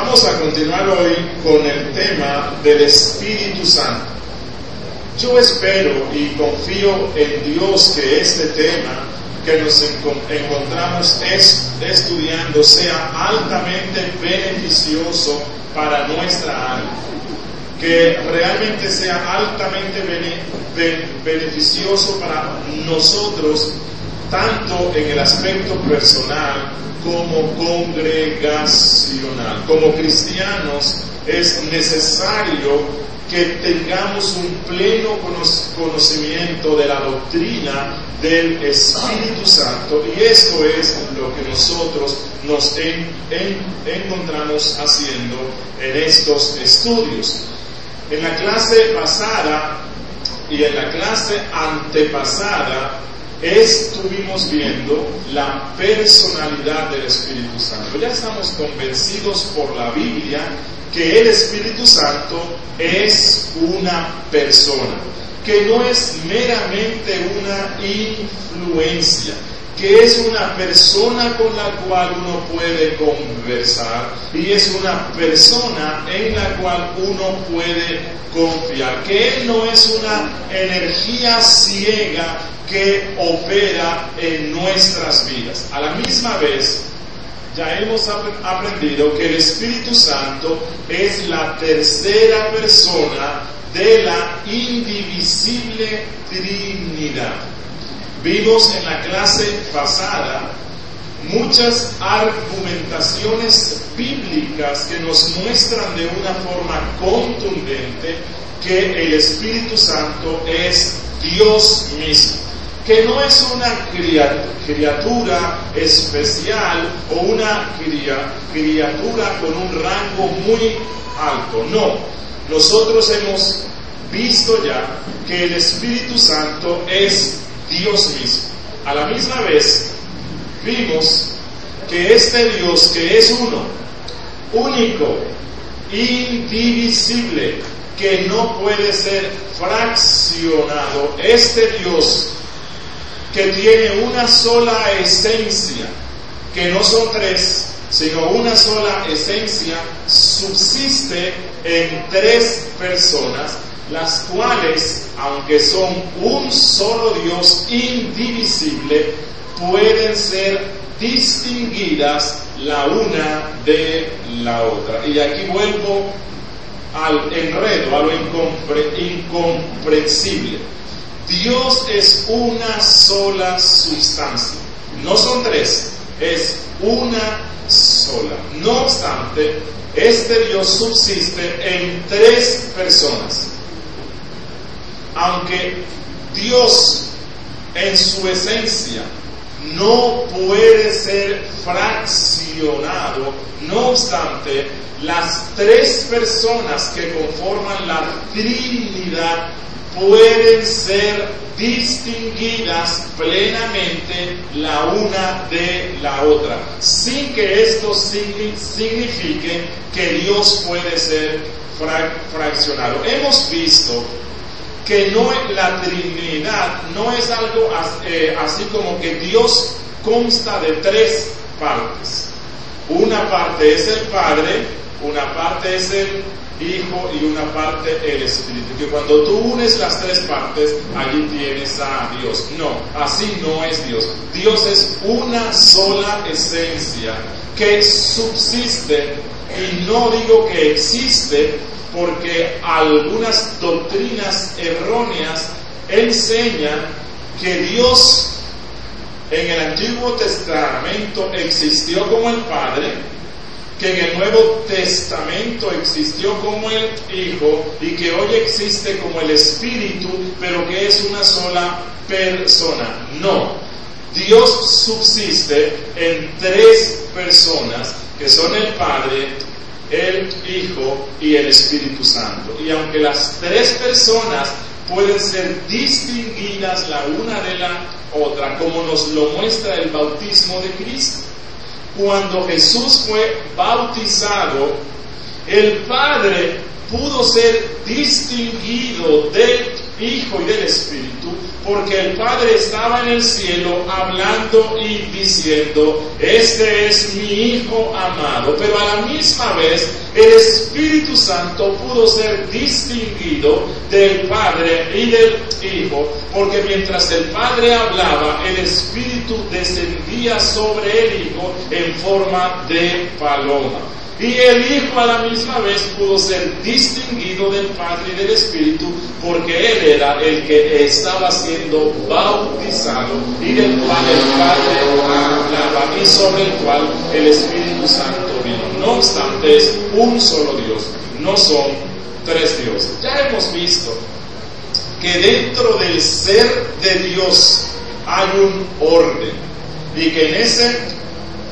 Vamos a continuar hoy con el tema del Espíritu Santo. Yo espero y confío en Dios que este tema que nos encontramos es, estudiando sea altamente beneficioso para nuestra alma, que realmente sea altamente beneficioso para nosotros, tanto en el aspecto personal como congregacional. Como cristianos es necesario que tengamos un pleno conocimiento de la doctrina del Espíritu Santo y esto es lo que nosotros nos encontramos haciendo en estos estudios. En la clase pasada y en la clase antepasada estuvimos viendo la personalidad del Espíritu Santo. Ya estamos convencidos por la Biblia que el Espíritu Santo es una persona, que no es meramente una influencia, que es una persona con la cual uno puede conversar y es una persona en la cual uno puede confiar, que Él no es una energía ciega que opera en nuestras vidas. A la misma vez, ya hemos aprendido que el Espíritu Santo es la tercera persona de la indivisible Trinidad. Vimos en la clase pasada muchas argumentaciones bíblicas que nos muestran de una forma contundente que el Espíritu Santo es Dios mismo que no es una criatura especial o una criatura con un rango muy alto. No, nosotros hemos visto ya que el Espíritu Santo es Dios mismo. A la misma vez, vimos que este Dios que es uno, único, indivisible, que no puede ser fraccionado, este Dios que tiene una sola esencia, que no son tres, sino una sola esencia, subsiste en tres personas, las cuales, aunque son un solo Dios indivisible, pueden ser distinguidas la una de la otra. Y aquí vuelvo al enredo, a lo incomprensible. Dios es una sola sustancia. No son tres, es una sola. No obstante, este Dios subsiste en tres personas. Aunque Dios en su esencia no puede ser fraccionado, no obstante, las tres personas que conforman la Trinidad pueden ser distinguidas plenamente la una de la otra, sin que esto signifique que Dios puede ser fraccionado. Hemos visto que no la Trinidad no es algo eh, así como que Dios consta de tres partes. Una parte es el Padre, una parte es el Hijo y una parte el Espíritu. Que cuando tú unes las tres partes, allí tienes a Dios. No, así no es Dios. Dios es una sola esencia que subsiste y no digo que existe porque algunas doctrinas erróneas enseñan que Dios en el Antiguo Testamento existió como el Padre, que en el Nuevo Testamento existió como el Hijo y que hoy existe como el Espíritu, pero que es una sola persona. No. Dios subsiste en tres personas que son el Padre, el Hijo y el Espíritu Santo. Y aunque las tres personas pueden ser distinguidas la una de la otra, como nos lo muestra el bautismo de Cristo. Cuando Jesús fue bautizado, el Padre pudo ser distinguido del Hijo y del Espíritu, porque el Padre estaba en el cielo hablando y diciendo, este es mi Hijo amado, pero a la misma vez el Espíritu Santo pudo ser distinguido del Padre y del Hijo, porque mientras el Padre hablaba, el Espíritu descendía sobre el Hijo en forma de paloma. Y el Hijo a la misma vez pudo ser distinguido del Padre y del Espíritu porque Él era el que estaba siendo bautizado y del cual el Padre hablaba y sobre el cual el Espíritu Santo vino. No obstante, es un solo Dios, no son tres dioses. Ya hemos visto que dentro del ser de Dios hay un orden y que en ese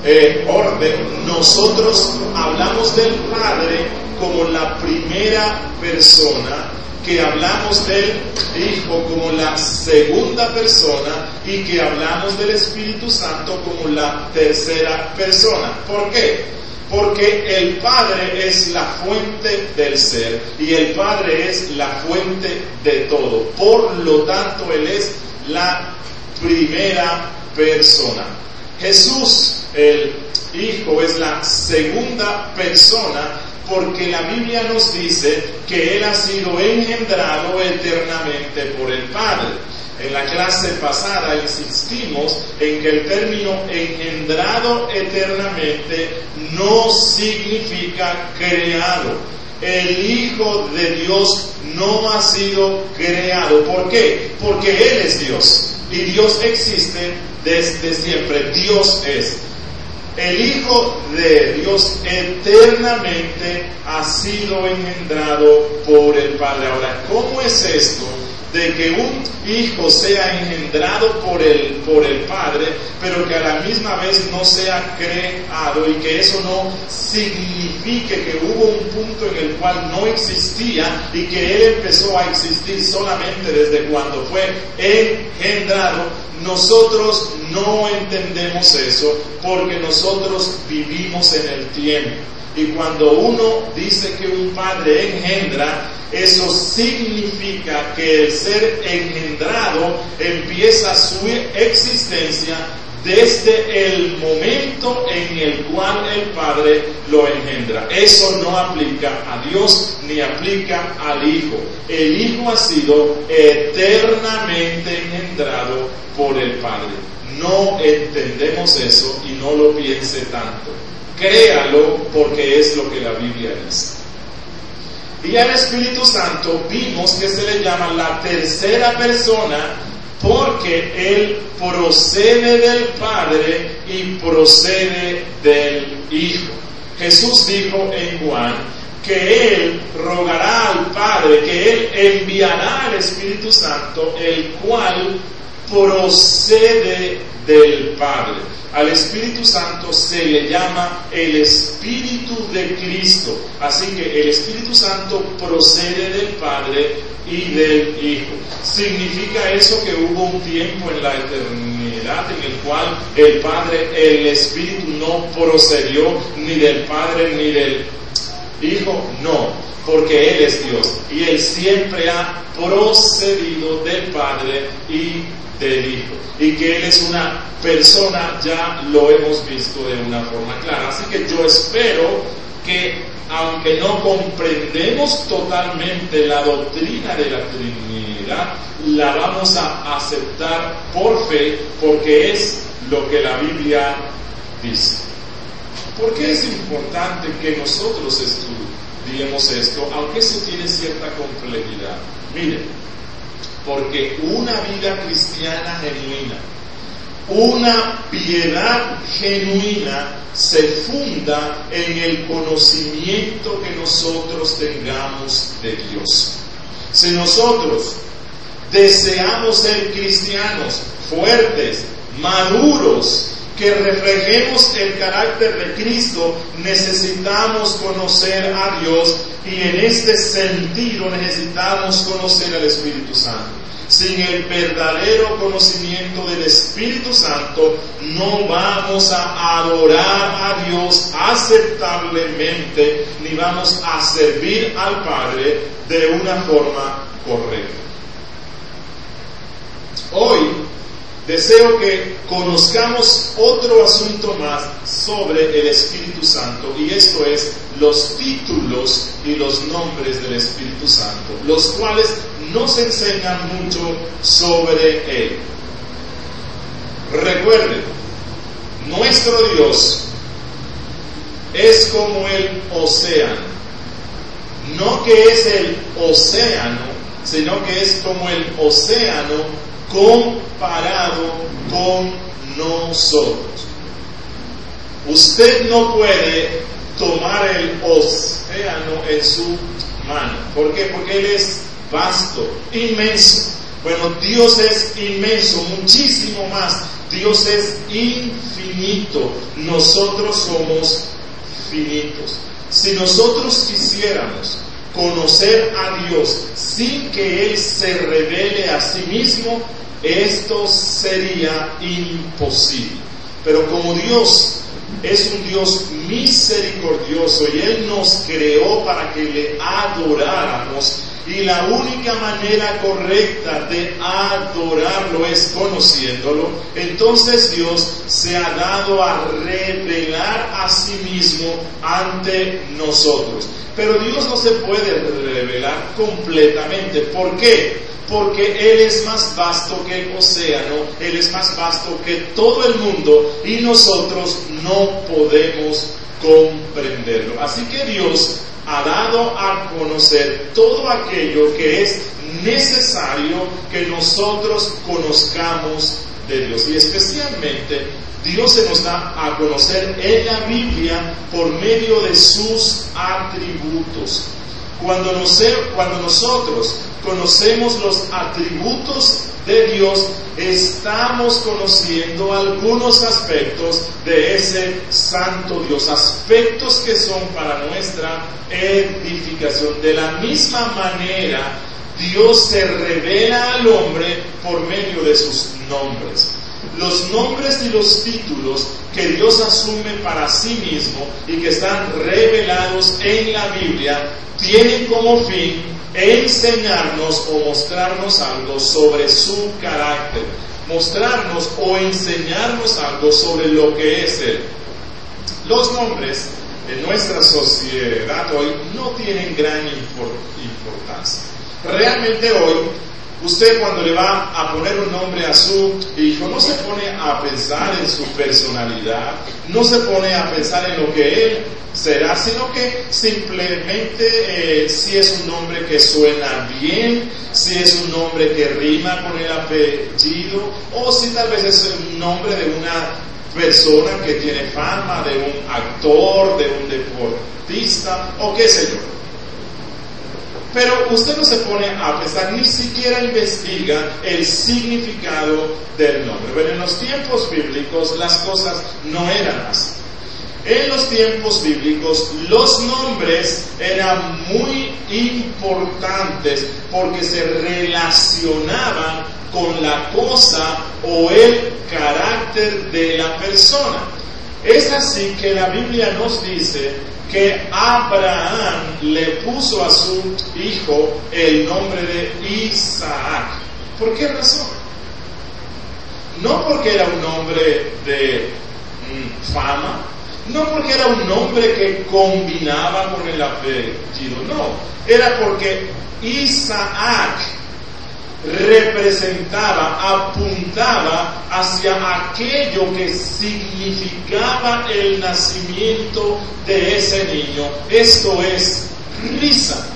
eh, orden, nosotros hablamos del Padre como la primera persona, que hablamos del Hijo como la segunda persona y que hablamos del Espíritu Santo como la tercera persona. ¿Por qué? Porque el Padre es la fuente del ser y el Padre es la fuente de todo. Por lo tanto, Él es la primera persona. Jesús, el Hijo, es la segunda persona porque la Biblia nos dice que Él ha sido engendrado eternamente por el Padre. En la clase pasada insistimos en que el término engendrado eternamente no significa creado. El Hijo de Dios no ha sido creado. ¿Por qué? Porque Él es Dios y Dios existe desde siempre. Dios es. El Hijo de Dios eternamente ha sido engendrado por el Padre. Ahora, ¿cómo es esto? De que un hijo sea engendrado por el, por el Padre, pero que a la misma vez no sea creado y que eso no signifique que hubo un punto en el cual no existía y que Él empezó a existir solamente desde cuando fue engendrado. Nosotros no entendemos eso porque nosotros vivimos en el tiempo. Y cuando uno dice que un padre engendra, eso significa que el ser engendrado empieza su existencia desde el momento en el cual el Padre lo engendra. Eso no aplica a Dios ni aplica al Hijo. El Hijo ha sido eternamente engendrado por el Padre. No entendemos eso y no lo piense tanto. Créalo porque es lo que la Biblia dice. Y al Espíritu Santo vimos que se le llama la tercera persona porque Él procede del Padre y procede del Hijo. Jesús dijo en Juan que Él rogará al Padre, que Él enviará al Espíritu Santo, el cual procede del Padre. Al Espíritu Santo se le llama el Espíritu de Cristo. Así que el Espíritu Santo procede del Padre y del Hijo. ¿Significa eso que hubo un tiempo en la eternidad en el cual el Padre, el Espíritu no procedió ni del Padre ni del Hijo? No, porque Él es Dios y Él siempre ha procedido del Padre y del Hijo. Y que Él es una persona, ya lo hemos visto de una forma clara. Así que yo espero que, aunque no comprendemos totalmente la doctrina de la Trinidad, la vamos a aceptar por fe, porque es lo que la Biblia dice. ¿Por qué es importante que nosotros estudiemos esto, aunque eso tiene cierta complejidad? Miren, porque una vida cristiana genuina, una piedad genuina se funda en el conocimiento que nosotros tengamos de Dios. Si nosotros deseamos ser cristianos fuertes, maduros, que reflejemos el carácter de Cristo, necesitamos conocer a Dios y en este sentido necesitamos conocer al Espíritu Santo. Sin el verdadero conocimiento del Espíritu Santo no vamos a adorar a Dios aceptablemente ni vamos a servir al Padre de una forma correcta. Hoy deseo que conozcamos otro asunto más sobre el Espíritu Santo y esto es los títulos y los nombres del Espíritu Santo, los cuales nos enseñan mucho sobre Él. Recuerden, nuestro Dios es como el océano, no que es el océano, sino que es como el océano comparado con nosotros. Usted no puede tomar el océano en su mano. ¿Por qué? Porque Él es vasto, inmenso. Bueno, Dios es inmenso, muchísimo más. Dios es infinito. Nosotros somos finitos. Si nosotros quisiéramos conocer a Dios sin que Él se revele a sí mismo, esto sería imposible. Pero como Dios es un Dios misericordioso y Él nos creó para que le adoráramos, y la única manera correcta de adorarlo es conociéndolo. Entonces Dios se ha dado a revelar a sí mismo ante nosotros. Pero Dios no se puede revelar completamente. ¿Por qué? Porque Él es más vasto que el océano, Él es más vasto que todo el mundo y nosotros no podemos comprenderlo. Así que Dios ha dado a conocer todo aquello que es necesario que nosotros conozcamos de Dios. Y especialmente Dios se nos da a conocer en la Biblia por medio de sus atributos. Cuando, cuando nosotros conocemos los atributos de Dios, estamos conociendo algunos aspectos de ese santo Dios, aspectos que son para nuestra edificación. De la misma manera, Dios se revela al hombre por medio de sus nombres. Los nombres y los títulos que Dios asume para sí mismo y que están revelados en la Biblia tienen como fin enseñarnos o mostrarnos algo sobre su carácter, mostrarnos o enseñarnos algo sobre lo que es Él. Los nombres de nuestra sociedad hoy no tienen gran importancia. Realmente hoy Usted cuando le va a poner un nombre a su hijo no se pone a pensar en su personalidad, no se pone a pensar en lo que él será, sino que simplemente eh, si es un nombre que suena bien, si es un nombre que rima con el apellido, o si tal vez es el nombre de una persona que tiene fama, de un actor, de un deportista, o qué sé yo. Pero usted no se pone a pensar, ni siquiera investiga el significado del nombre. Pero en los tiempos bíblicos las cosas no eran así. En los tiempos bíblicos los nombres eran muy importantes porque se relacionaban con la cosa o el carácter de la persona. Es así que la Biblia nos dice que Abraham le puso a su hijo el nombre de Isaac. ¿Por qué razón? No porque era un nombre de mm, fama, no porque era un nombre que combinaba con el apellido, no, era porque Isaac representaba, apuntaba hacia aquello que significaba el nacimiento de ese niño. Esto es risa.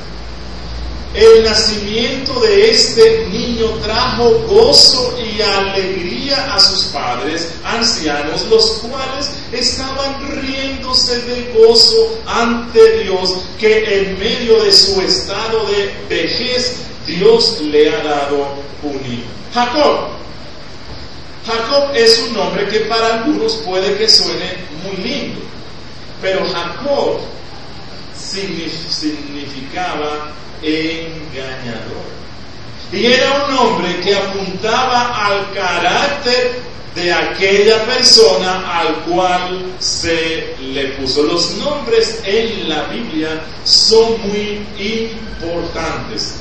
El nacimiento de este niño trajo gozo y alegría a sus padres ancianos, los cuales estaban riéndose de gozo ante Dios, que en medio de su estado de vejez Dios le ha dado un hijo. Jacob. Jacob es un nombre que para algunos puede que suene muy lindo, pero Jacob significaba engañador. Y era un nombre que apuntaba al carácter de aquella persona al cual se le puso. Los nombres en la Biblia son muy importantes.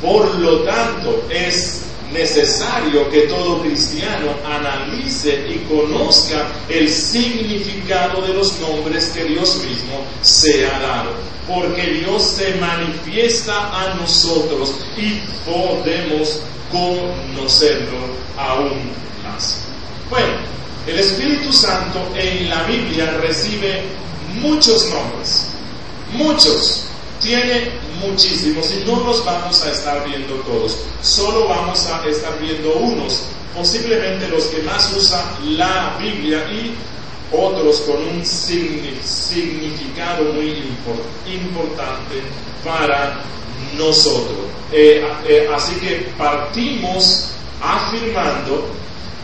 Por lo tanto, es necesario que todo cristiano analice y conozca el significado de los nombres que Dios mismo se ha dado. Porque Dios se manifiesta a nosotros y podemos conocerlo aún más. Bueno, el Espíritu Santo en la Biblia recibe muchos nombres, muchos, tiene muchísimos y no los vamos a estar viendo todos, solo vamos a estar viendo unos, posiblemente los que más usa la Biblia y otros con un significado muy importante para nosotros. Eh, eh, así que partimos afirmando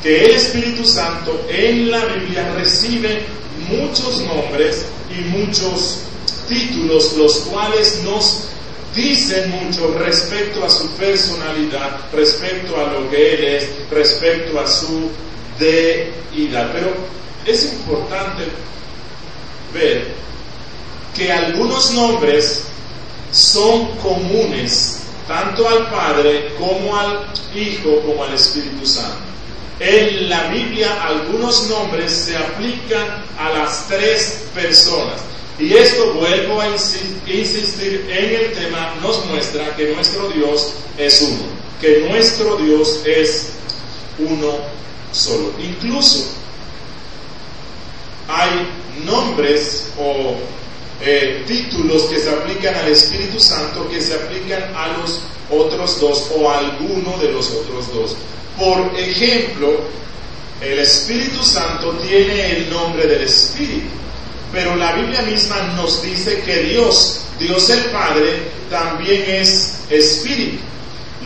que el Espíritu Santo en la Biblia recibe muchos nombres y muchos títulos, los cuales nos dicen mucho respecto a su personalidad, respecto a lo que Él es, respecto a su deidad. Pero es importante ver que algunos nombres son comunes tanto al Padre como al Hijo como al Espíritu Santo. En la Biblia algunos nombres se aplican a las tres personas. Y esto, vuelvo a insistir en el tema, nos muestra que nuestro Dios es uno, que nuestro Dios es uno solo. Incluso hay nombres o eh, títulos que se aplican al Espíritu Santo que se aplican a los otros dos o a alguno de los otros dos. Por ejemplo, el Espíritu Santo tiene el nombre del Espíritu. Pero la Biblia misma nos dice que Dios, Dios el Padre, también es espíritu.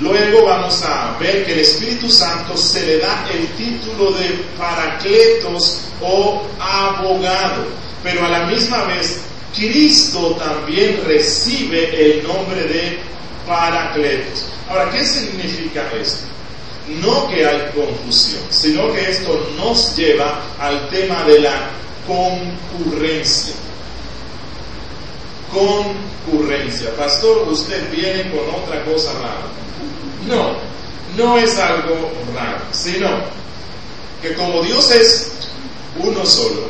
Luego vamos a ver que el Espíritu Santo se le da el título de paracletos o abogado, pero a la misma vez Cristo también recibe el nombre de paracletos. Ahora, ¿qué significa esto? No que hay confusión, sino que esto nos lleva al tema de la concurrencia. Concurrencia. Pastor, usted viene con otra cosa rara. No, no es algo raro, sino que como Dios es uno solo,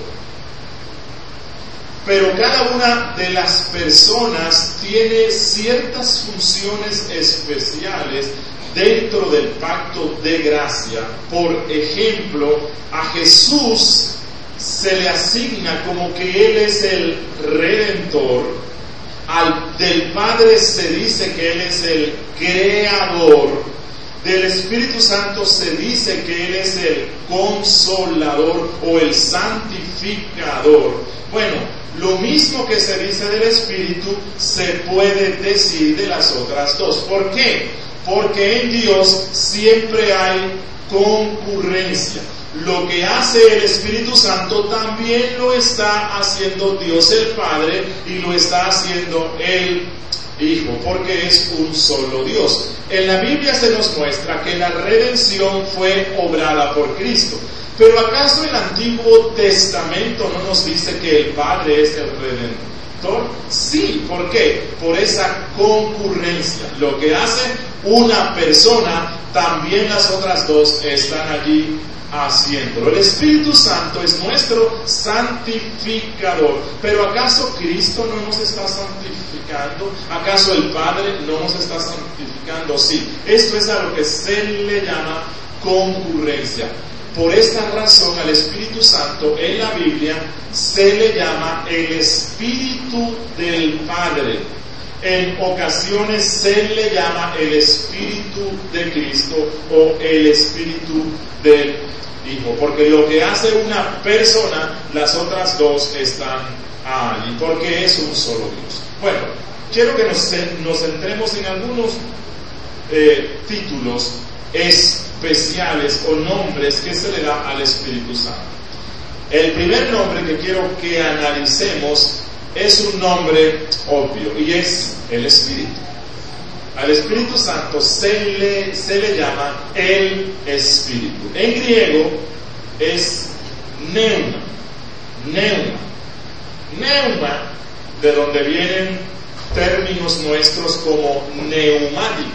pero cada una de las personas tiene ciertas funciones especiales dentro del pacto de gracia. Por ejemplo, a Jesús se le asigna como que Él es el redentor, del Padre se dice que Él es el creador, del Espíritu Santo se dice que Él es el consolador o el santificador. Bueno, lo mismo que se dice del Espíritu se puede decir de las otras dos. ¿Por qué? Porque en Dios siempre hay concurrencia. Lo que hace el Espíritu Santo también lo está haciendo Dios el Padre y lo está haciendo el Hijo, porque es un solo Dios. En la Biblia se nos muestra que la redención fue obrada por Cristo. Pero ¿acaso el Antiguo Testamento no nos dice que el Padre es el redentor? Sí, ¿por qué? Por esa concurrencia. Lo que hace una persona, también las otras dos están allí haciéndolo. El Espíritu Santo es nuestro santificador. Pero ¿acaso Cristo no nos está santificando? ¿Acaso el Padre no nos está santificando? Sí, esto es a lo que se le llama concurrencia. Por esta razón al Espíritu Santo en la Biblia se le llama el Espíritu del Padre. En ocasiones se le llama el Espíritu de Cristo o el Espíritu del Hijo, porque lo que hace una persona, las otras dos están allí, porque es un solo Dios. Bueno, quiero que nos, centremos en algunos eh, títulos. Es especiales o nombres que se le da al Espíritu Santo. El primer nombre que quiero que analicemos es un nombre obvio y es el Espíritu. Al Espíritu Santo se le, se le llama el Espíritu. En griego es neuma. Neuma. Neuma, de donde vienen términos nuestros como neumático,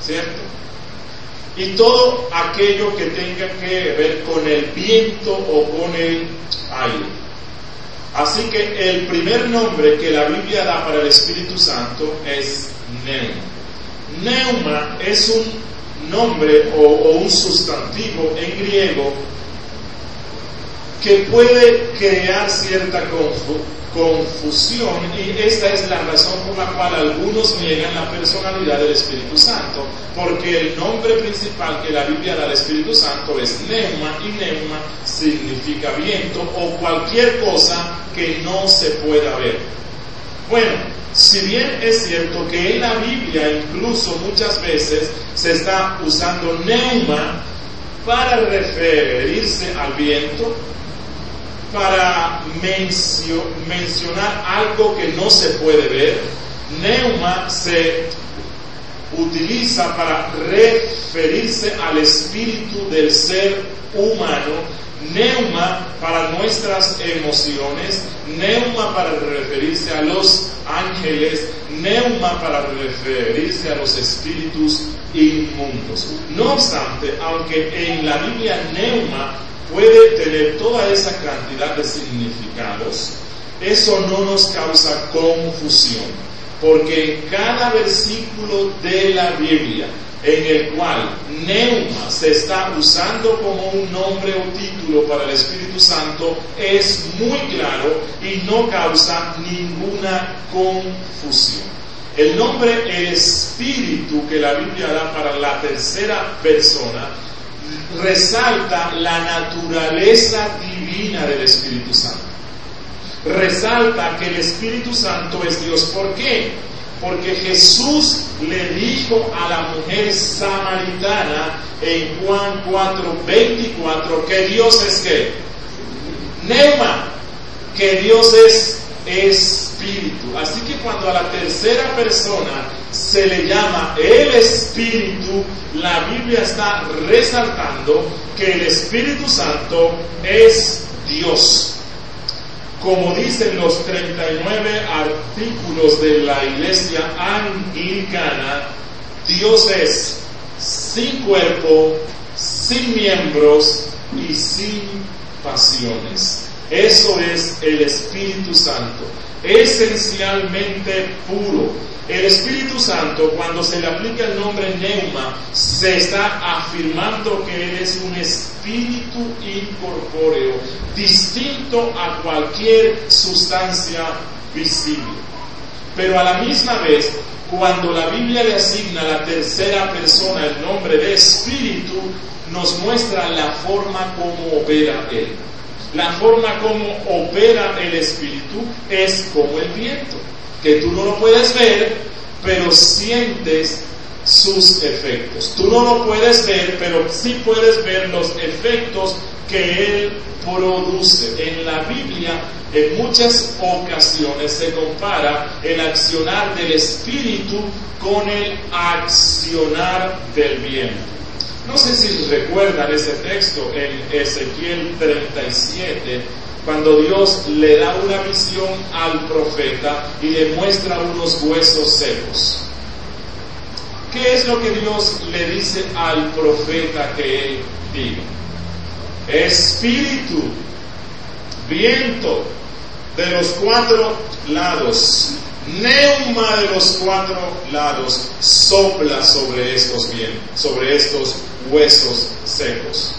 ¿cierto? Y todo aquello que tenga que ver con el viento o con el aire. Así que el primer nombre que la Biblia da para el Espíritu Santo es Neuma. Neuma es un nombre o, o un sustantivo en griego que puede crear cierta confusión y esta es la razón por la cual algunos niegan la personalidad del Espíritu Santo, porque el nombre principal que la Biblia da al Espíritu Santo es neuma y neuma significa viento o cualquier cosa que no se pueda ver. Bueno, si bien es cierto que en la Biblia incluso muchas veces se está usando neuma para referirse al viento, para mencionar algo que no se puede ver. Neuma se utiliza para referirse al espíritu del ser humano, neuma para nuestras emociones, neuma para referirse a los ángeles, neuma para referirse a los espíritus inmundos. No obstante, aunque en la Biblia neuma puede tener toda esa cantidad de significados, eso no nos causa confusión, porque en cada versículo de la Biblia en el cual neuma se está usando como un nombre o título para el Espíritu Santo es muy claro y no causa ninguna confusión. El nombre Espíritu que la Biblia da para la tercera persona resalta la naturaleza divina del Espíritu Santo. Resalta que el Espíritu Santo es Dios. ¿Por qué? Porque Jesús le dijo a la mujer samaritana en Juan 4, 24 que Dios es que Neuma, que Dios es espíritu. Así que cuando a la tercera persona se le llama el espíritu, la Biblia está resaltando que el Espíritu Santo es Dios. Como dicen los 39 artículos de la iglesia anglicana, Dios es sin cuerpo, sin miembros y sin pasiones. Eso es el Espíritu Santo, esencialmente puro. El Espíritu Santo, cuando se le aplica el nombre neuma, se está afirmando que Él es un espíritu incorpóreo, distinto a cualquier sustancia visible. Pero a la misma vez, cuando la Biblia le asigna a la tercera persona el nombre de espíritu, nos muestra la forma como opera Él. La forma como opera el Espíritu es como el viento, que tú no lo puedes ver, pero sientes sus efectos. Tú no lo puedes ver, pero sí puedes ver los efectos que Él produce. En la Biblia, en muchas ocasiones se compara el accionar del Espíritu con el accionar del viento. No sé si recuerdan ese texto en Ezequiel 37, cuando Dios le da una visión al profeta y le muestra unos huesos secos. ¿Qué es lo que Dios le dice al profeta que él diga? Espíritu, viento de los cuatro lados neuma de los cuatro lados sopla sobre estos bien, sobre estos huesos secos.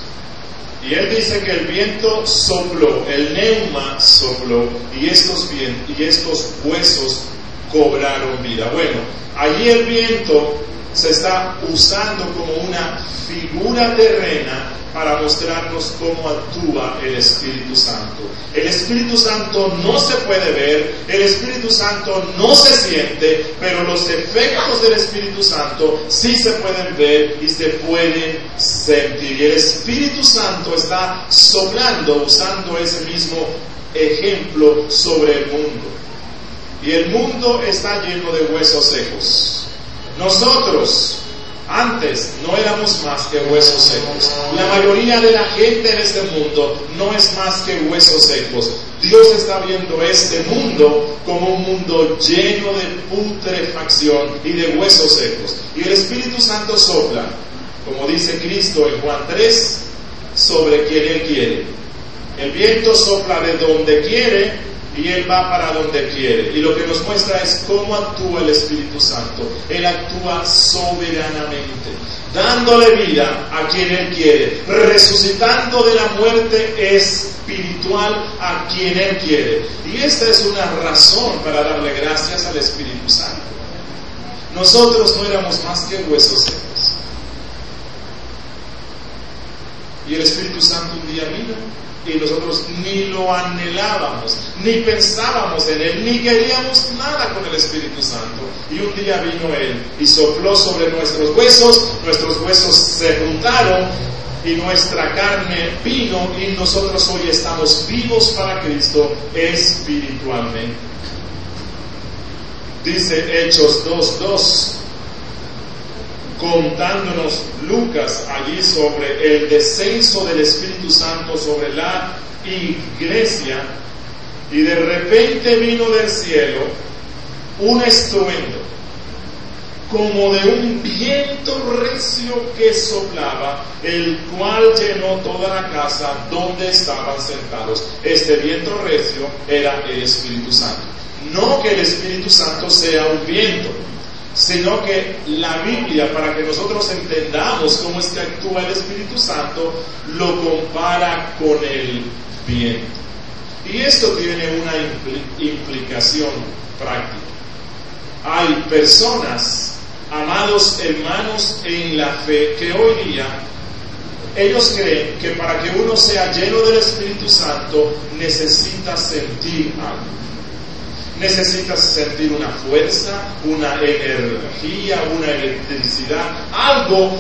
Y él dice que el viento sopló, el neuma sopló y estos, bien, y estos huesos cobraron vida. Bueno, allí el viento se está usando como una figura terrena para mostrarnos cómo actúa el Espíritu Santo. El Espíritu Santo no se puede ver, el Espíritu Santo no se siente, pero los efectos del Espíritu Santo sí se pueden ver y se pueden sentir. Y el Espíritu Santo está soplando, usando ese mismo ejemplo sobre el mundo. Y el mundo está lleno de huesos secos. Nosotros, antes no éramos más que huesos secos. La mayoría de la gente en este mundo no es más que huesos secos. Dios está viendo este mundo como un mundo lleno de putrefacción y de huesos secos. Y el Espíritu Santo sopla, como dice Cristo en Juan 3, sobre quien Él quiere. El viento sopla de donde quiere y Él va para donde quiere. Y lo que nos muestra es cómo actúa el Espíritu Santo. Él actúa soberanamente, dándole vida a quien Él quiere, resucitando de la muerte espiritual a quien Él quiere. Y esta es una razón para darle gracias al Espíritu Santo. Nosotros no éramos más que huesos secos. Y el Espíritu Santo un día vino y nosotros ni lo anhelábamos, ni pensábamos en Él, ni queríamos nada con el Espíritu Santo. Y un día vino Él y sopló sobre nuestros huesos, nuestros huesos se juntaron y nuestra carne vino y nosotros hoy estamos vivos para Cristo espiritualmente. Dice Hechos 2.2 contándonos Lucas allí sobre el descenso del Espíritu Santo sobre la iglesia y de repente vino del cielo un estruendo como de un viento recio que soplaba, el cual llenó toda la casa donde estaban sentados. Este viento recio era el Espíritu Santo. No que el Espíritu Santo sea un viento, sino que la Biblia, para que nosotros entendamos cómo es que actúa el Espíritu Santo, lo compara con el viento. Y esto tiene una implicación práctica. Hay personas, amados hermanos en la fe, que hoy día ellos creen que para que uno sea lleno del Espíritu Santo necesita sentir algo necesitas sentir una fuerza, una energía, una electricidad, algo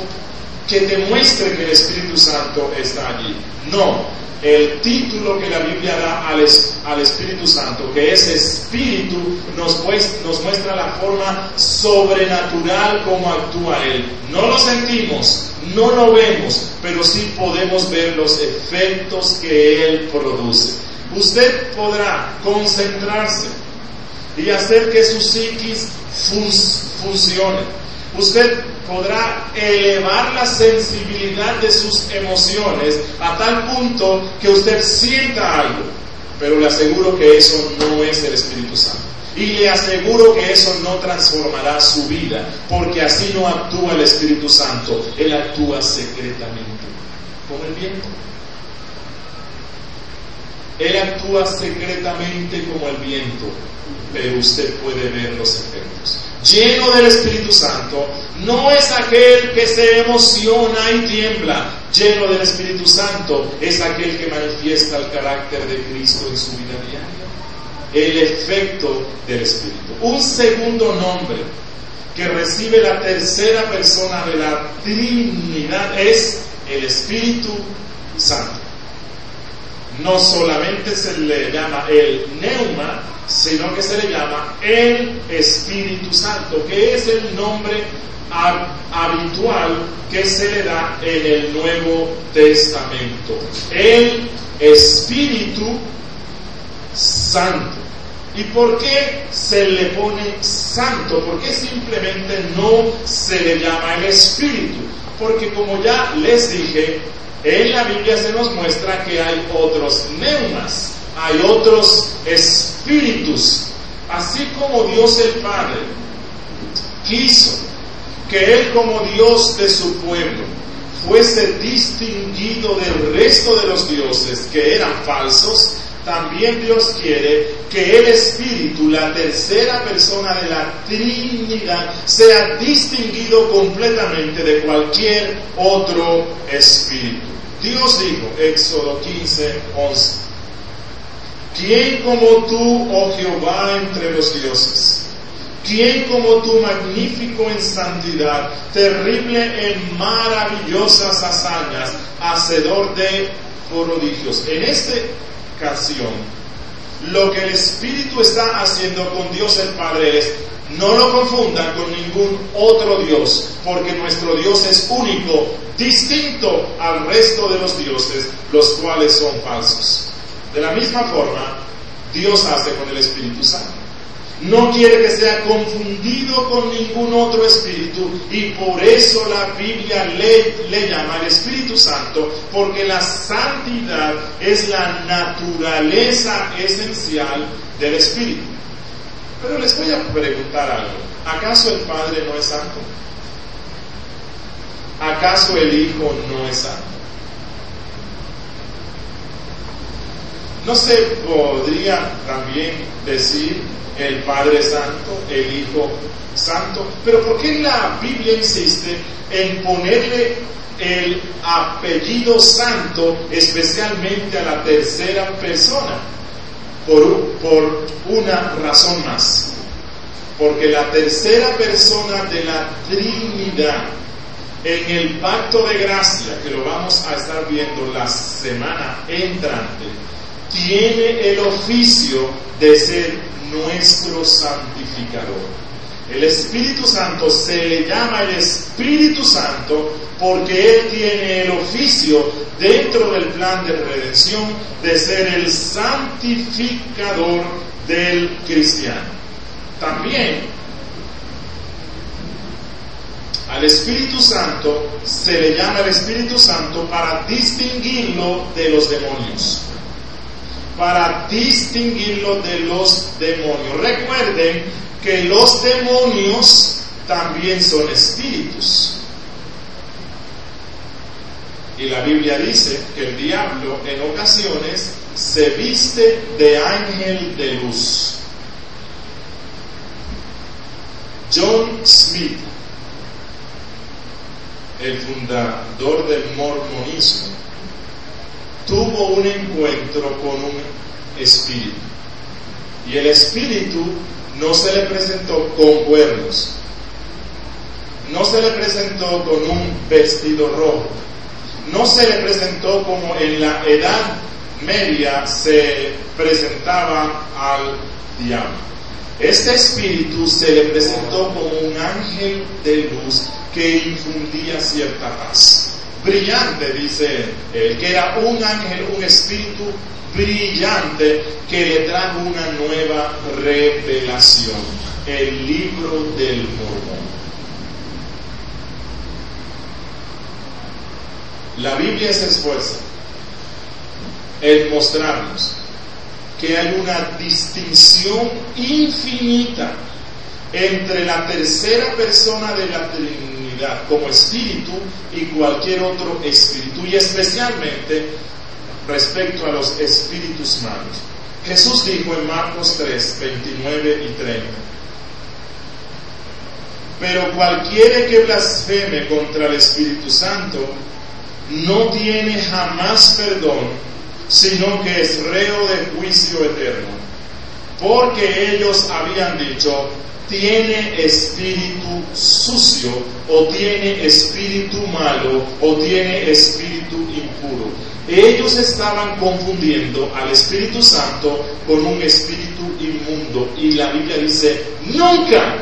que te muestre que el Espíritu Santo está allí. No, el título que la Biblia da al, Espíritu Santo, que es Espíritu, nos, nos muestra la forma sobrenatural como actúa Él. No lo sentimos, no lo vemos, pero sí podemos ver los efectos que Él produce. Usted podrá concentrarse y hacer que su psiquis funcione. Usted podrá elevar la sensibilidad de sus emociones a tal punto que usted sienta algo, pero le aseguro que eso no es el Espíritu Santo. Y le aseguro que eso no transformará su vida, porque así no actúa el Espíritu Santo, Él actúa secretamente, como el viento. Él actúa secretamente como el viento, pero usted puede ver los efectos. Lleno del Espíritu Santo, no es aquel que se emociona y tiembla. Lleno del Espíritu Santo es aquel que manifiesta el carácter de Cristo en su vida diaria. El efecto del Espíritu. Un segundo nombre que recibe la tercera persona de la Trinidad es el Espíritu Santo. No solamente se le llama el neuma, sino que se le llama el Espíritu Santo, que es el nombre habitual que se le da en el Nuevo Testamento. El Espíritu Santo. ¿Y por qué se le pone santo? ¿Por qué simplemente no se le llama el Espíritu? Porque como ya les dije, en la Biblia se nos muestra que hay otros neumas, hay otros espíritus, así como Dios el Padre quiso que Él como Dios de su pueblo fuese distinguido del resto de los dioses que eran falsos, también Dios quiere que el Espíritu, la tercera persona de la Trinidad, sea distinguido completamente de cualquier otro espíritu. Dios dijo, Éxodo 15, 11, ¿quién como tú, oh Jehová, entre los dioses? ¿Quién como tú, magnífico en santidad, terrible en maravillosas hazañas, hacedor de prodigios? En esta ocasión, lo que el Espíritu está haciendo con Dios el Padre es, no lo confundan con ningún otro Dios, porque nuestro Dios es único, distinto al resto de los dioses, los cuales son falsos. De la misma forma, Dios hace con el Espíritu Santo. No quiere que sea confundido con ningún otro espíritu y por eso la Biblia le, llama al Espíritu Santo, porque la santidad es la naturaleza esencial del Espíritu. Pero les voy a preguntar algo. ¿Acaso el Padre no es santo? ¿Acaso el Hijo no es santo? No se podría también decir el Padre Santo, el Hijo Santo, pero ¿por qué la Biblia insiste en ponerle el apellido santo especialmente a la tercera persona? Por, por una razón más. Porque la tercera persona de la Trinidad en el pacto de gracia, que lo vamos a estar viendo la semana entrante, tiene el oficio de ser nuestro santificador. El Espíritu Santo se le llama el Espíritu Santo porque Él tiene el oficio dentro del plan de redención de ser el santificador del cristiano. También al Espíritu Santo se le llama el Espíritu Santo para distinguirlo de los demonios para distinguirlo de los demonios. Recuerden que los demonios también son espíritus. Y la Biblia dice que el diablo en ocasiones se viste de ángel de luz. John Smith, el fundador del mormonismo, tuvo un encuentro con un espíritu. Y el espíritu no se le presentó con cuernos, no se le presentó con un vestido rojo, no se le presentó como en la edad media se presentaba al diablo. Este espíritu se le presentó como un ángel de luz que infundía cierta paz brillante, dice él, que era un ángel, un espíritu brillante que le trajo una nueva revelación, el libro del Mormón. La Biblia se esfuerza en mostrarnos que hay una distinción infinita entre la tercera persona de la Trinidad como espíritu y cualquier otro espíritu, y especialmente respecto a los espíritus malos. Jesús dijo en Marcos 3, 29 y 30, pero cualquiera que blasfeme contra el Espíritu Santo no tiene jamás perdón, sino que es reo de juicio eterno, porque ellos habían dicho, tiene espíritu sucio o tiene espíritu malo o tiene espíritu impuro. Ellos estaban confundiendo al Espíritu Santo con un espíritu inmundo y la Biblia dice, nunca,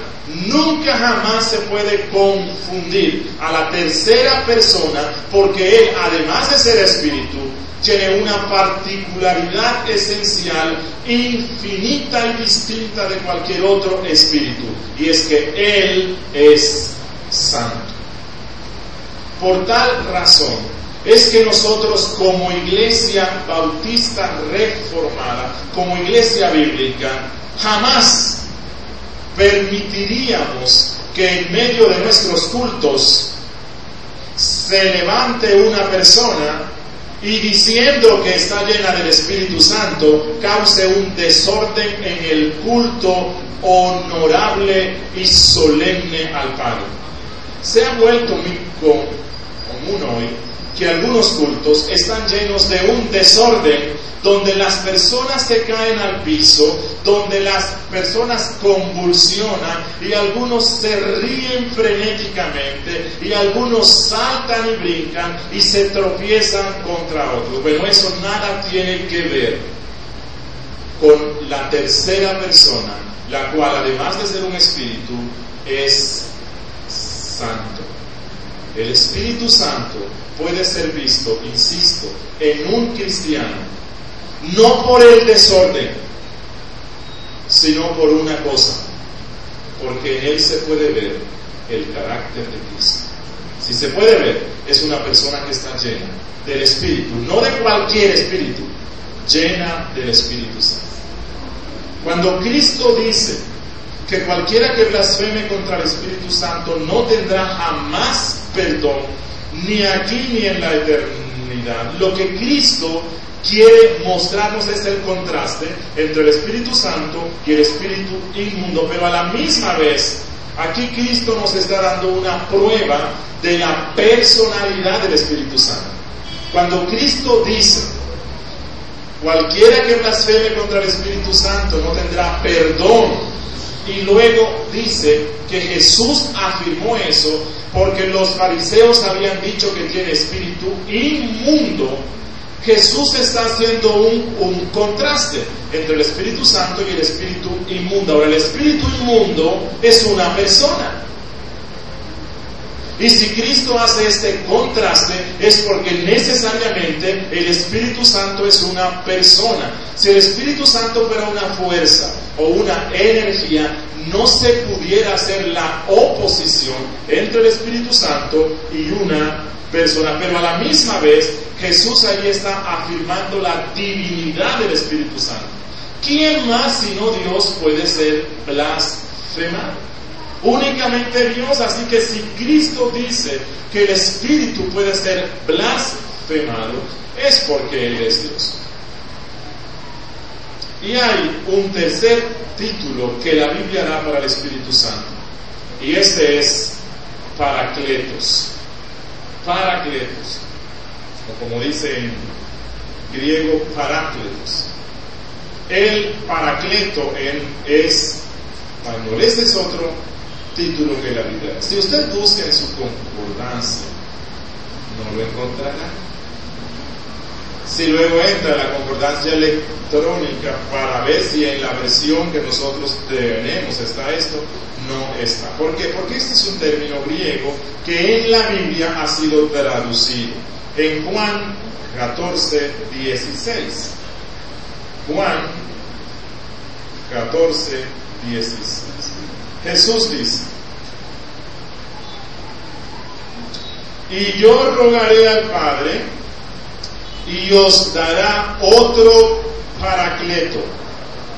nunca jamás se puede confundir a la tercera persona porque él, además de ser espíritu, tiene una particularidad esencial, infinita y distinta de cualquier otro espíritu, y es que Él es santo. Por tal razón, es que nosotros como iglesia bautista reformada, como iglesia bíblica, jamás permitiríamos que en medio de nuestros cultos se levante una persona y diciendo que está llena del Espíritu Santo, cause un desorden en el culto honorable y solemne al Padre. Se ha vuelto muy común hoy que algunos cultos están llenos de un desorden donde las personas se caen al piso, donde las personas convulsionan y algunos se ríen frenéticamente y algunos saltan y brincan y se tropiezan contra otros. Bueno, eso nada tiene que ver con la tercera persona, la cual además de ser un espíritu, es santo. El Espíritu Santo puede ser visto, insisto, en un cristiano no por el desorden, sino por una cosa, porque en él se puede ver el carácter de Cristo. Si se puede ver, es una persona que está llena del Espíritu, no de cualquier Espíritu, llena del Espíritu Santo. Cuando Cristo dice que cualquiera que blasfeme contra el Espíritu Santo no tendrá jamás perdón, ni aquí ni en la eternidad, lo que Cristo quiere mostrarnos es el contraste entre el Espíritu Santo y el Espíritu inmundo, pero a la misma vez, aquí Cristo nos está dando una prueba de la personalidad del Espíritu Santo. Cuando Cristo dice, cualquiera que blasfeme contra el Espíritu Santo no tendrá perdón, y luego dice que Jesús afirmó eso porque los fariseos habían dicho que tiene espíritu inmundo Jesús está haciendo un, contraste entre el Espíritu Santo y el Espíritu inmundo. Ahora, el Espíritu inmundo es una persona. Y si Cristo hace este contraste es porque necesariamente el Espíritu Santo es una persona. Si el Espíritu Santo fuera una fuerza o una energía, no se pudiera hacer la oposición entre el Espíritu Santo y una persona. Pero a la misma vez Jesús ahí está afirmando la divinidad del Espíritu Santo. ¿Quién más sino Dios puede ser blasfemado? Únicamente Dios, así que si Cristo dice que el Espíritu puede ser blasfemado, es porque Él es Dios. Y hay un tercer título que la Biblia da para el Espíritu Santo, y este es Paracletos. Paracletos o como dice en griego, parácletos. El paracleto en, es español. Este es otro título que la Biblia Si usted busca en su concordancia, no lo encontrará. Si luego entra la concordancia electrónica para ver si en la versión que nosotros tenemos está esto, no está. ¿Por qué? Porque este es un término griego que en la Biblia ha sido traducido en Juan 14, 16. Juan 14, 16. Jesús dice, y yo rogaré al Padre y os dará otro paracleto,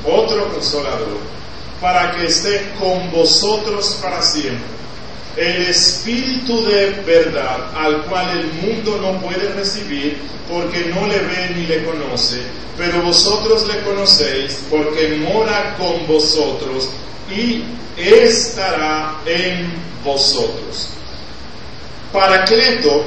otro consolador, para que esté con vosotros para siempre el Espíritu de verdad, al cual el mundo no puede recibir porque no le ve ni le conoce, pero vosotros le conocéis porque mora con vosotros y estará en vosotros. Paracleto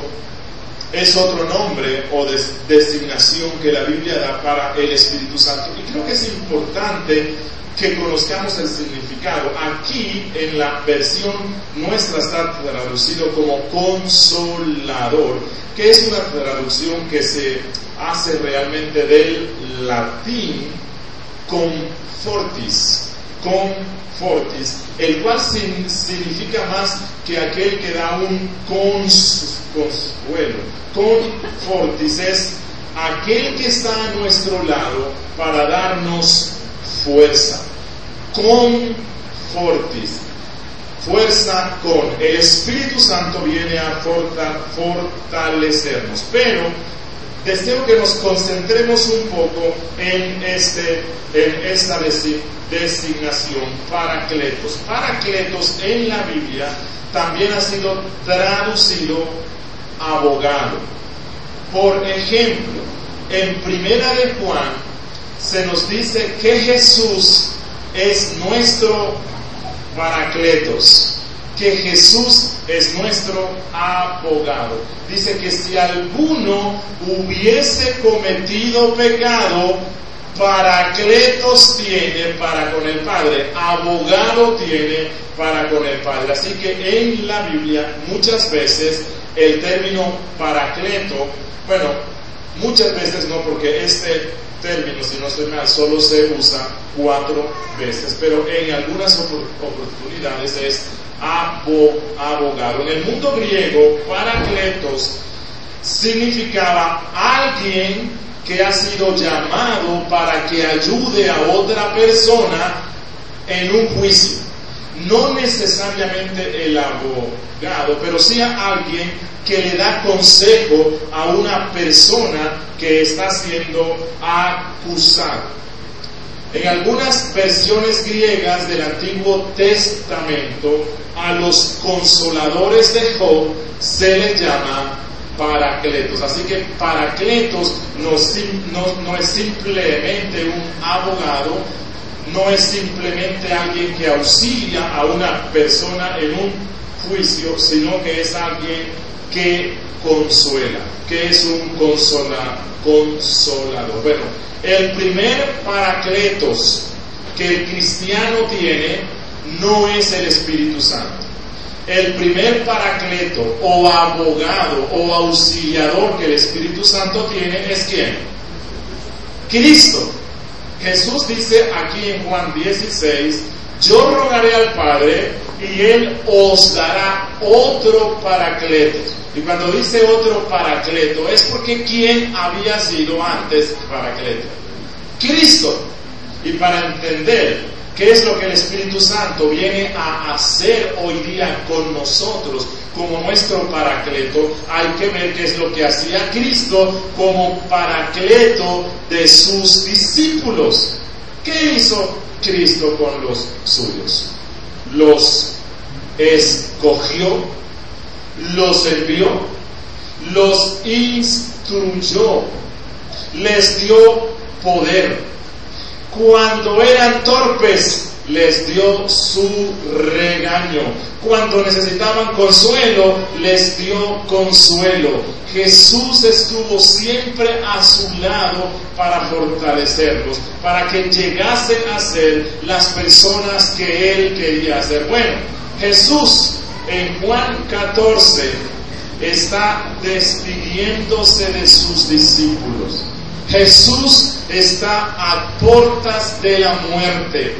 es otro nombre o designación que la Biblia da para el Espíritu Santo. Y creo que es importante que conozcamos el significado. Aquí en la versión nuestra está traducido como consolador, que es una traducción que se hace realmente del latín confortis, confortis, el cual significa más que aquel que da un consuelo. Confortis es aquel que está a nuestro lado para darnos fuerza. Con fortis. Fuerza con. El Espíritu Santo viene a fortalecernos. Pero deseo que nos concentremos un poco en, este, en esta designación, paracletos. Paracletos en la Biblia también ha sido traducido abogado. Por ejemplo, en Primera de Juan se nos dice que Jesús es nuestro paracletos, que Jesús es nuestro abogado. Dice que si alguno hubiese cometido pecado, paracletos tiene para con el Padre, abogado tiene para con el Padre. Así que en la Biblia muchas veces el término paracleto, bueno, muchas veces no, porque este término, si no estoy mal, solo se usa cuatro veces, pero en algunas oportunidades es abogado. En el mundo griego, paracletos significaba alguien que ha sido llamado para que ayude a otra persona en un juicio. No necesariamente el abogado, pero sí a alguien que le da consejo a una persona que está siendo acusada. En algunas versiones griegas del Antiguo Testamento, a los consoladores de Job se les llama paracletos. Así que paracletos no, no, es simplemente un abogado, no es simplemente alguien que auxilia a una persona en un juicio, sino que es alguien que consuela, que es un consola, consolador. Bueno, el primer paracletos que el cristiano tiene no es el Espíritu Santo. El primer paracleto o abogado o auxiliador que el Espíritu Santo tiene es quién? Cristo. Jesús dice aquí en Juan 16, yo rogaré al Padre y Él os dará otro paracleto. Y cuando dice otro paracleto es porque ¿quién había sido antes paracleto? Cristo. Y para entender qué es lo que el Espíritu Santo viene a hacer hoy día con nosotros como nuestro paracleto, hay que ver qué es lo que hacía Cristo como paracleto de sus discípulos. ¿Qué hizo Cristo con los suyos? Los escogió, los envió, los instruyó, les dio poder. Cuando eran torpes, les dio su regaño. Cuando necesitaban consuelo, les dio consuelo. Jesús estuvo siempre a su lado para fortalecerlos, para que llegasen a ser las personas que Él quería ser. Bueno, Jesús en Juan 14 está despidiéndose de sus discípulos. Jesús está a puertas de la muerte.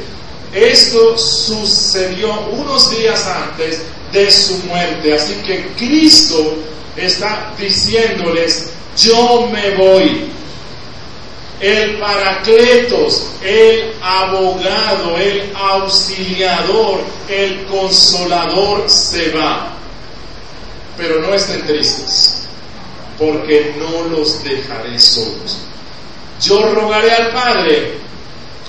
Esto sucedió unos días antes de su muerte. Así que Cristo está diciéndoles, yo me voy. El paracletos, el abogado, el auxiliador, el consolador se va. Pero no estén tristes, porque no los dejaré solos. Yo rogaré al Padre,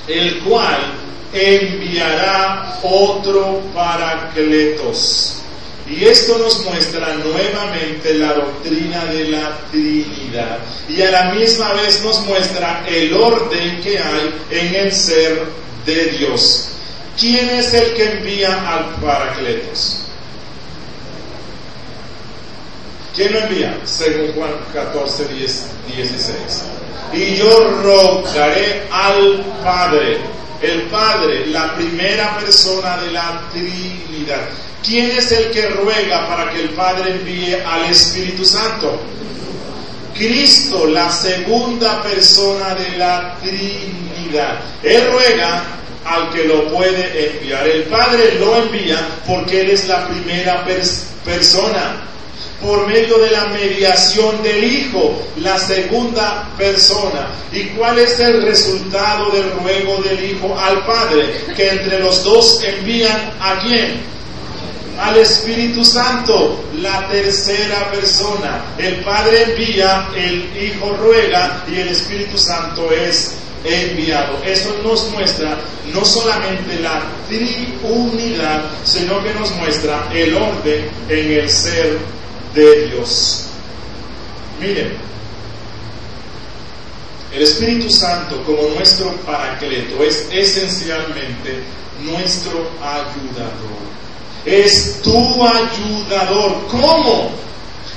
el cual enviará otro paracletos. Y esto nos muestra nuevamente la doctrina de la Trinidad. Y a la misma vez nos muestra el orden que hay en el ser de Dios. ¿Quién es el que envía al Paracletos? ¿Quién lo envía? Según Juan 14, 16. Y yo rogaré al Padre el Padre, la primera persona de la Trinidad. ¿Quién es el que ruega para que el Padre envíe al Espíritu Santo? Cristo, la segunda persona de la Trinidad. Él ruega al que lo puede enviar. El Padre lo envía porque Él es la primera persona por medio de la mediación del Hijo, la segunda persona. ¿Y cuál es el resultado del ruego del Hijo al Padre? Que entre los dos envían a quién? Al Espíritu Santo, la tercera persona. El Padre envía, el Hijo ruega y el Espíritu Santo es enviado. Eso nos muestra no solamente la triunidad, sino que nos muestra el orden en el ser de Dios. Miren, El Espíritu Santo como nuestro paracleto es esencialmente nuestro ayudador. Es tu ayudador. ¿Cómo?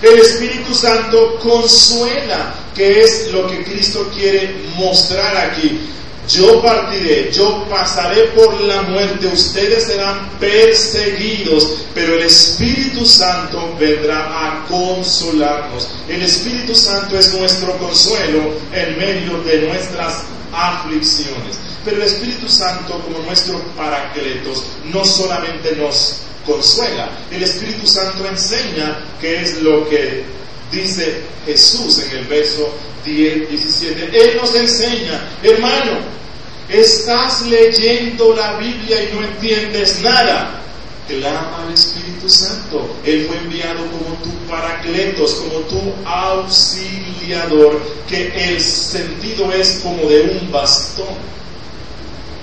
El Espíritu Santo consuela, que es lo que Cristo quiere mostrar aquí. Yo partiré, yo pasaré por la muerte, ustedes serán perseguidos, pero el Espíritu Santo vendrá a consolarnos. El Espíritu Santo es nuestro consuelo en medio de nuestras aflicciones. Pero el Espíritu Santo como nuestro paracletos no solamente nos consuela, el Espíritu Santo enseña qué es lo que dice Jesús en el verso 10, 17. Él nos enseña, hermano, estás leyendo la Biblia y no entiendes nada. Clama al Espíritu Santo. Él fue enviado como tu paracletos, como tu auxiliador, que el sentido es como de un bastón,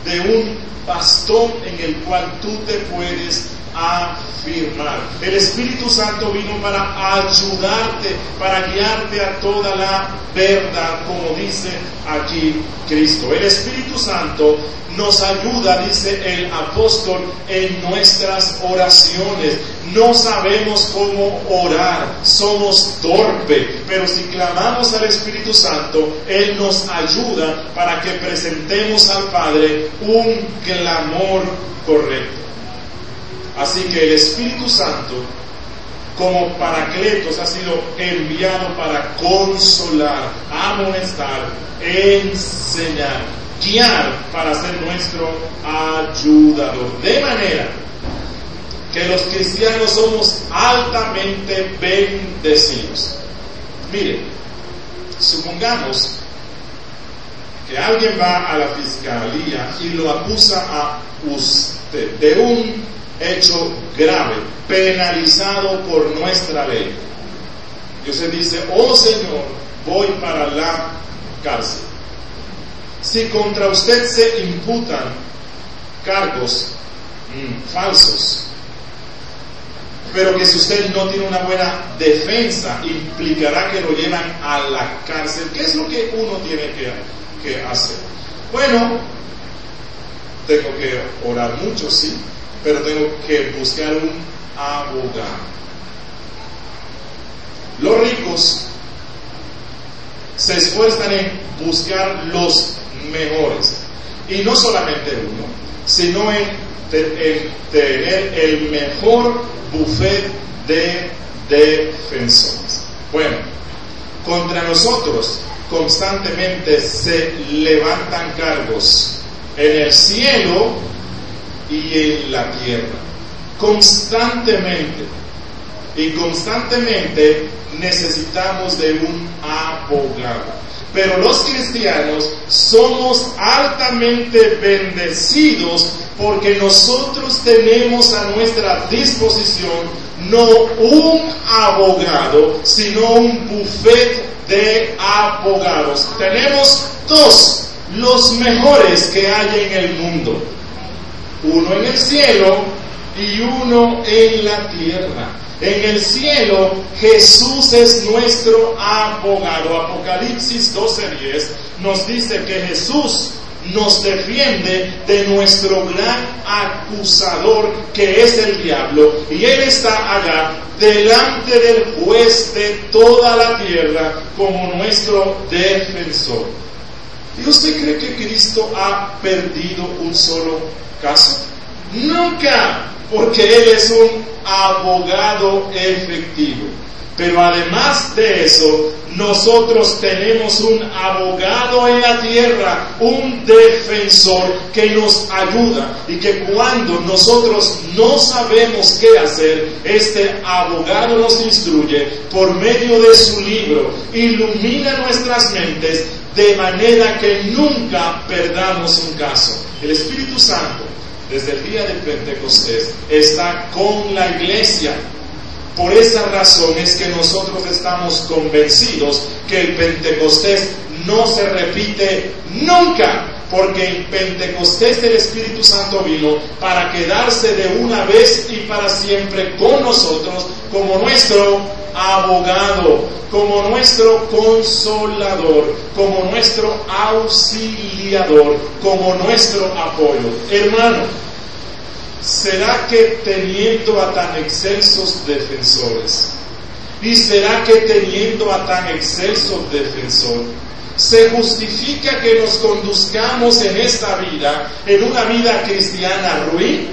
de un bastón en el cual tú te puedes afirmar. El Espíritu Santo vino para ayudarte, para guiarte a toda la verdad, como dice aquí Cristo. El Espíritu Santo nos ayuda, dice el apóstol, en nuestras oraciones. No sabemos cómo orar, somos torpes, pero si clamamos al Espíritu Santo, Él nos ayuda para que presentemos al Padre un clamor correcto. Así que el Espíritu Santo, como paracletos, ha sido enviado para consolar, amonestar, enseñar, guiar para ser nuestro ayudador. De manera que los cristianos somos altamente bendecidos. Miren, supongamos que alguien va a la fiscalía y lo acusa a usted de un hecho grave, penalizado por nuestra ley. Y usted dice, oh Señor, voy para la cárcel. Si contra usted se imputan cargos mm, falsos, pero que si usted no tiene una buena defensa, implicará que lo llevan a la cárcel. ¿Qué es lo que uno tiene que hacer? Bueno, tengo que orar mucho, sí, pero tengo que buscar un abogado. Los ricos se esfuerzan en buscar los mejores. Y no solamente uno, sino en, tener el mejor buffet de defensores. Bueno, contra nosotros constantemente se levantan cargos en el cielo y en la tierra. Constantemente. Y constantemente necesitamos de un abogado. Pero los cristianos somos altamente bendecidos porque nosotros tenemos a nuestra disposición no un abogado, sino un buffet de abogados. Tenemos dos, los mejores que hay en el mundo uno en el cielo y uno en la tierra. En el cielo Jesús es nuestro abogado. Apocalipsis 12:10 nos dice que Jesús nos defiende de nuestro gran acusador que es el diablo y él está allá delante del juez de toda la tierra como nuestro defensor. ¿Y usted cree que Cristo ha perdido un solo caso? Nunca, porque Él es un abogado efectivo. Pero además de eso, nosotros tenemos un abogado en la tierra, un defensor que nos ayuda y que cuando nosotros no sabemos qué hacer, este abogado nos instruye por medio de su libro, ilumina nuestras mentes de manera que nunca perdamos un caso. El Espíritu Santo desde el día de Pentecostés está con la iglesia. Por esa razón es que nosotros estamos convencidos que el Pentecostés no se repite nunca, porque en Pentecostés el Espíritu Santo vino para quedarse de una vez y para siempre con nosotros como nuestro abogado, como nuestro consolador, como nuestro auxiliador, como nuestro apoyo. Hermano, ¿será que teniendo a tan excelsos defensores, y será que teniendo a tan excelso defensor, se justifica que nos conduzcamos en esta vida, en una vida cristiana ruin,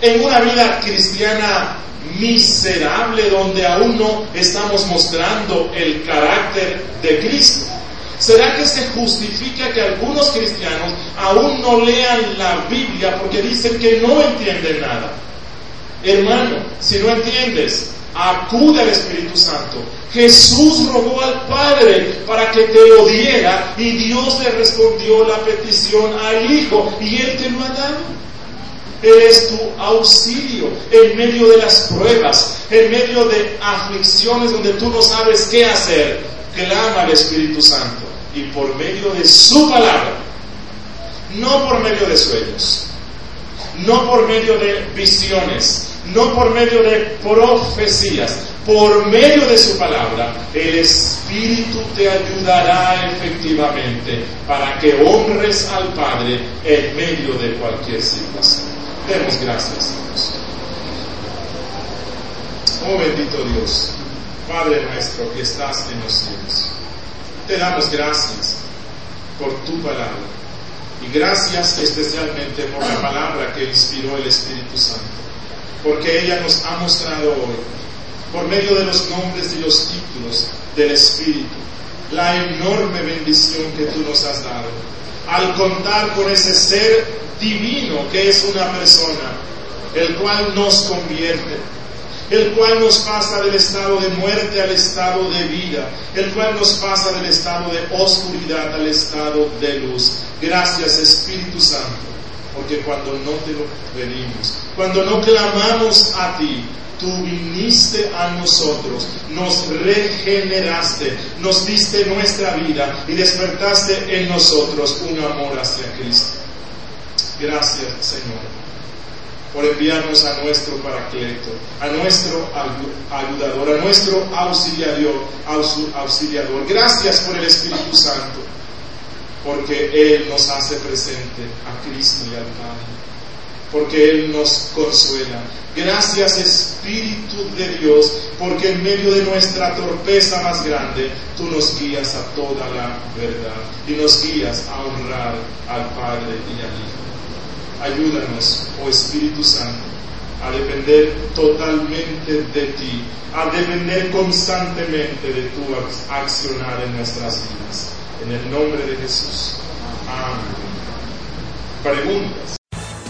en una vida cristiana miserable donde aún no estamos mostrando el carácter de Cristo? ¿Será que se justifica que algunos cristianos aún no lean la Biblia porque dicen que no entienden nada? Hermano, si no entiendes, acude al Espíritu Santo. Jesús rogó al Padre para que te lo diera y Dios le respondió la petición al Hijo y Él te lo ha dado. Él es tu auxilio en medio de las pruebas, en medio de aflicciones donde tú no sabes qué hacer. Clama al Espíritu Santo y por medio de su palabra, no por medio de sueños, no por medio de visiones, no por medio de profecías, por medio de su palabra, el Espíritu te ayudará efectivamente para que honres al Padre en medio de cualquier situación. Demos gracias a Dios. Oh bendito Dios, Padre nuestro que estás en los cielos, te damos gracias por tu palabra. Y gracias especialmente por la palabra que inspiró el Espíritu Santo, porque ella nos ha mostrado hoy, por medio de los nombres y los títulos del Espíritu, la enorme bendición que tú nos has dado. Al contar con ese ser divino que es una persona, el cual nos convierte, el cual nos pasa del estado de muerte al estado de vida, el cual nos pasa del estado de oscuridad al estado de luz. Gracias Espíritu Santo, porque cuando no te lo pedimos, cuando no clamamos a ti, tú viniste a nosotros, nos regeneraste, nos diste nuestra vida y despertaste en nosotros un amor hacia Cristo. Gracias, Señor, por enviarnos a nuestro paracleto, a nuestro ayudador, a nuestro auxiliador, auxiliador. Gracias por el Espíritu Santo, porque Él nos hace presente a Cristo y al Padre porque Él nos consuela. Gracias Espíritu de Dios, porque en medio de nuestra torpeza más grande, tú nos guías a toda la verdad y nos guías a honrar al Padre y al Hijo. Ayúdanos, oh Espíritu Santo, a depender totalmente de ti, a depender constantemente de tu accionar en nuestras vidas. En el nombre de Jesús. Amén. Preguntas.